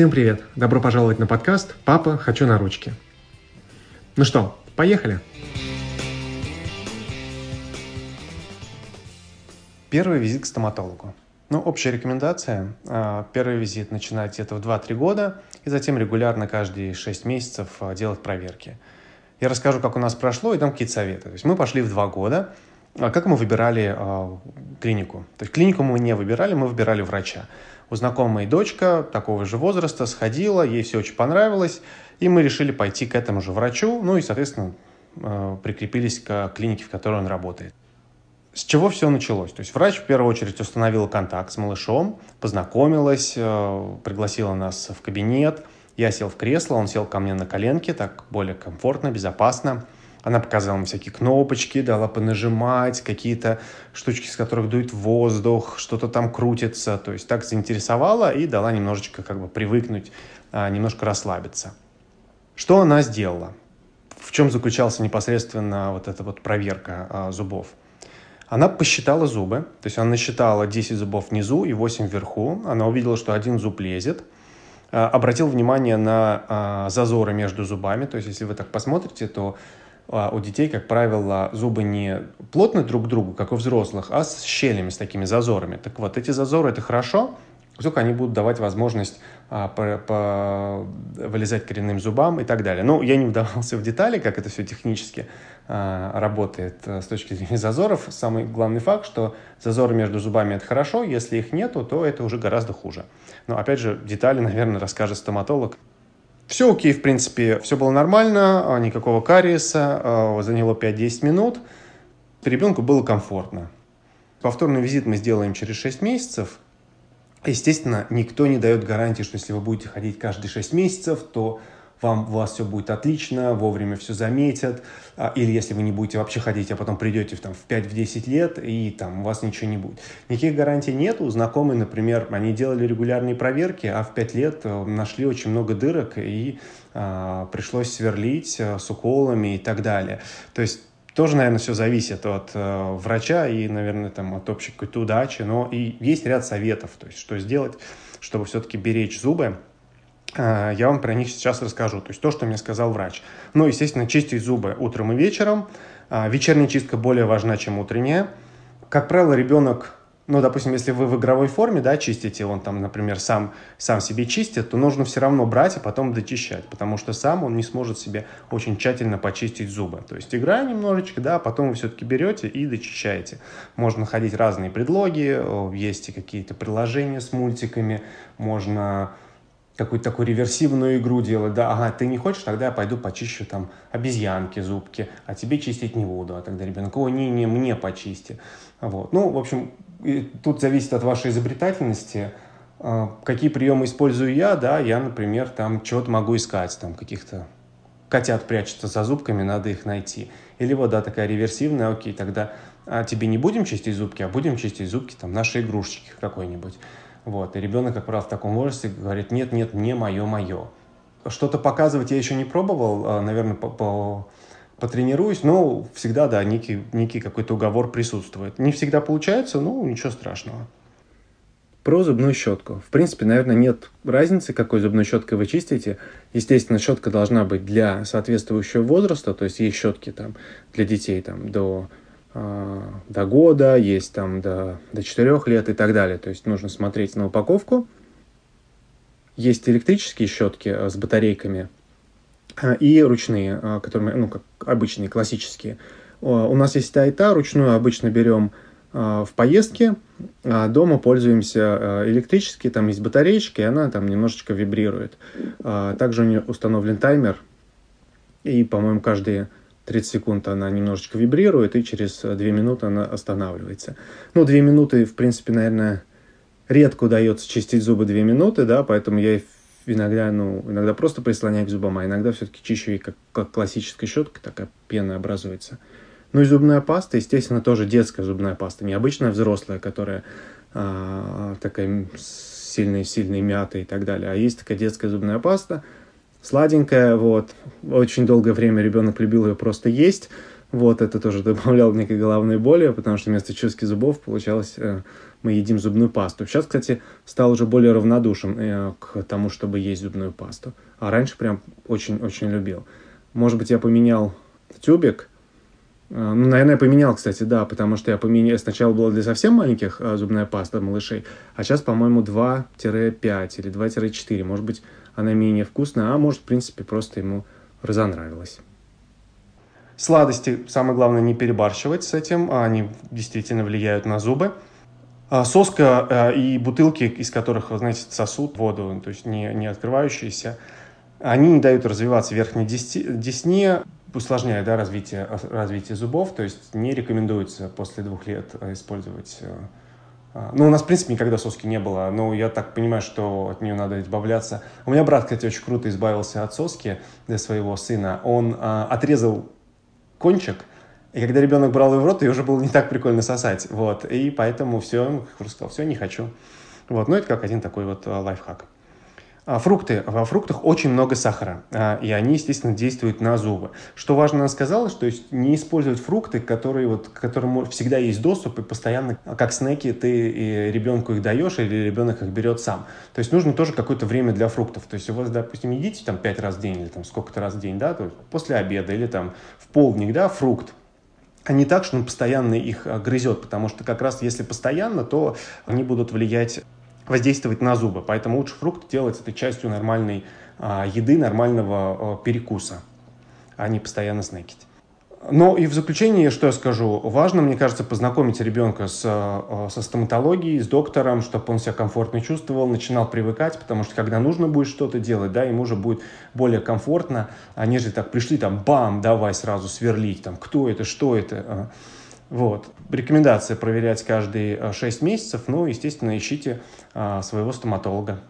Всем привет! Добро пожаловать на подкаст «Папа, хочу на ручки». Ну что, поехали? Первый визит к стоматологу. Ну, общая рекомендация. А, первый визит начинать где-то в 2-3 года, и затем регулярно каждые 6 месяцев а, делать проверки. Я расскажу, как у нас прошло, и дам какие-то советы. То есть мы пошли в 2 года. А как мы выбирали клинику? То есть клинику мы не выбирали, мы выбирали врача. У знакомой дочка такого же возраста сходила, ей все очень понравилось, и мы решили пойти к этому же врачу, ну и, соответственно, прикрепились к клинике, в которой он работает. С чего все началось? То есть врач в первую очередь установила контакт с малышом, познакомилась, э, пригласила нас в кабинет. Я сел в кресло, он сел ко мне на коленке, так более комфортно, безопасно. Она показала мне всякие кнопочки, дала понажимать, какие-то штучки, с которых дует воздух, что-то там крутится. То есть так заинтересовала и дала немножечко как бы привыкнуть, а, немножко расслабиться. Что она сделала? В чем заключалась непосредственно вот эта вот проверка а, зубов? Она посчитала зубы, то есть она насчитала 10 зубов внизу и 8 вверху. Она увидела, что один зуб лезет. А, обратил внимание на зазоры между зубами. То есть, если вы так посмотрите, то у детей, как правило, зубы не плотны друг к другу, как у взрослых, а с щелями, с такими зазорами. Так вот, эти зазоры – это хорошо, только они будут давать возможность а, по, по, вылезать коренным зубам и так далее. Ну, я не вдавался в детали, как это все технически а, работает а, с точки зрения зазоров. Самый главный факт, что зазоры между зубами – это хорошо, если их нету, то это уже гораздо хуже. Но, опять же, детали, наверное, расскажет стоматолог. Все окей, в принципе, все было нормально, а, никакого кариеса, а, заняло 5-10 минут. Ребенку было комфортно. Повторный визит мы сделаем через 6 месяцев – Естественно, никто не дает гарантии, что если вы будете ходить каждые 6 месяцев, то вам, у вас все будет отлично, вовремя все заметят, а, или если вы не будете вообще ходить, а потом придете в, там, в 5-10 лет, и там у вас ничего не будет. Никаких гарантий нету. Знакомые, например, они делали регулярные проверки, а в 5 лет э, нашли очень много дырок, и а, пришлось сверлить а, с уколами и так далее. То есть тоже, наверное, все зависит от э, врача и, наверное, там, от общей какой-то удачи, но и есть ряд советов, то есть что сделать, чтобы все-таки беречь зубы. Э, я вам про них сейчас расскажу, то есть то, что мне сказал врач. Ну, естественно, чистить зубы утром и вечером. Э, вечерняя чистка более важна, чем утренняя. Как правило, ребенок ну, допустим, если вы в игровой форме, да, чистите, он там, например, сам, сам себе чистит, то нужно все равно брать и потом дочищать, потому что сам он не сможет себе очень тщательно почистить зубы. То есть играя немножечко, да, потом вы все-таки берете и дочищаете. Можно находить разные предлоги, есть какие-то приложения с мультиками, можно какую-то такую реверсивную игру делать, да, ага, ты не хочешь, тогда я пойду почищу там обезьянки, зубки, а тебе чистить не буду, а тогда ребенок, о, не, не, мне почисти. Вот. Ну, в общем, тут зависит от вашей изобретательности, а, какие приемы использую я, да, я, например, там чего-то могу искать, там каких-то котят прячутся за зубками, надо их найти. Или вот, да, такая реверсивная, окей, тогда а тебе не будем чистить зубки, а будем чистить зубки там нашей игрушечки какой-нибудь. Вот, и ребенок, как правило, в таком возрасте говорит, нет, нет, не мое, мое. Что-то показывать я еще не пробовал, а, наверное, по, по потренируюсь, но всегда, да, некий, некий какой-то уговор присутствует. Не всегда получается, но ничего страшного. Про зубную щетку. В принципе, наверное, нет разницы, какой зубной щеткой вы чистите. Естественно, щетка должна быть для соответствующего возраста, то есть есть щетки там для детей там до, до года, есть там до, до 4 лет и так далее. То есть нужно смотреть на упаковку. Есть электрические щетки э, с батарейками, Э, и ручные, которые, ну, как обычные, классические. У нас есть та и та, ручную обычно берем в поездке, а дома пользуемся электрически, там есть батареечка, и она там немножечко вибрирует. Также у нее установлен таймер, и, по-моему, каждые 30 секунд она немножечко вибрирует, и через 2 минуты она останавливается. Ну, 2 минуты, в принципе, наверное, редко удается чистить зубы 2 минуты, да, поэтому я иногда, ну, иногда просто прислоняю к зубам, а иногда все-таки чищу и как, как классическая щетка, такая пена образуется. Ну и зубная паста, естественно, тоже детская зубная паста, не обычная взрослая, которая а, такая сильная-сильная мята и так далее, а есть такая детская зубная паста, сладенькая, вот. Очень долгое время ребенок любил ее просто есть, вот, это тоже добавляло некой головной боли, потому что вместо чистки зубов получалось, э, мы едим зубную пасту. Сейчас, кстати, стал уже более равнодушен э, к тому, чтобы есть зубную пасту. А раньше прям очень-очень любил. Может быть, я поменял тюбик. Э, ну, наверное, я поменял, кстати, да, потому что я поменял... Сначала была для совсем маленьких э, зубная паста малышей, а сейчас, по-моему, 2-5 или 2-4. Может быть, она менее вкусная, а может, в принципе, просто ему разонравилась. Сладости, самое главное, не перебарщивать с этим, а они действительно влияют на зубы. А соска э, и бутылки, из которых, знаете, сосут воду, то есть не, не открывающиеся, они не дают развиваться верхней десне, усложняя да, развитие, развитие зубов, то есть не рекомендуется после двух лет использовать. А, ну, у нас, в принципе, никогда соски не было, но я так понимаю, что от нее надо избавляться. У меня брат, кстати, очень круто избавился от соски для своего сына. Он а, отрезал кончик, и когда ребенок брал ее в рот, ее уже было не так прикольно сосать. Вот. И поэтому все, сказал, все, не хочу. Вот. Ну, это как один такой вот а, лайфхак. А, фрукты. Во фруктах очень много сахара, а, и они, естественно, действуют на зубы. Что важно, она сказала, что не использовать фрукты, которые вот, к которым всегда есть доступ, и постоянно, как снеки, ты ребенку их даешь, или ребенок их берет сам. То есть нужно тоже какое-то время для фруктов. То есть у вас, допустим, едите там пять раз в день, или там сколько-то раз в день, да, то есть после обеда, или там в полдник, да, фрукт а не так, что он постоянно их а, грызет, потому что как раз если постоянно, то они будут влиять воздействовать на зубы. Поэтому лучше фрукт делать этой частью нормальной а, еды, нормального а, перекуса, а не постоянно снекить. Но и в заключение, что я скажу, важно, мне кажется, познакомить ребенка с, а, со стоматологией, с доктором, чтобы он себя комфортно чувствовал, начинал привыкать, потому что когда нужно будет что-то делать, да, ему уже будет более комфортно, а нежели так пришли там, бам, давай сразу сверлить, там, кто это, что это, а. Вот. Рекомендация проверять каждые 6 э, месяцев. Ну, естественно, ищите а, своего стоматолога.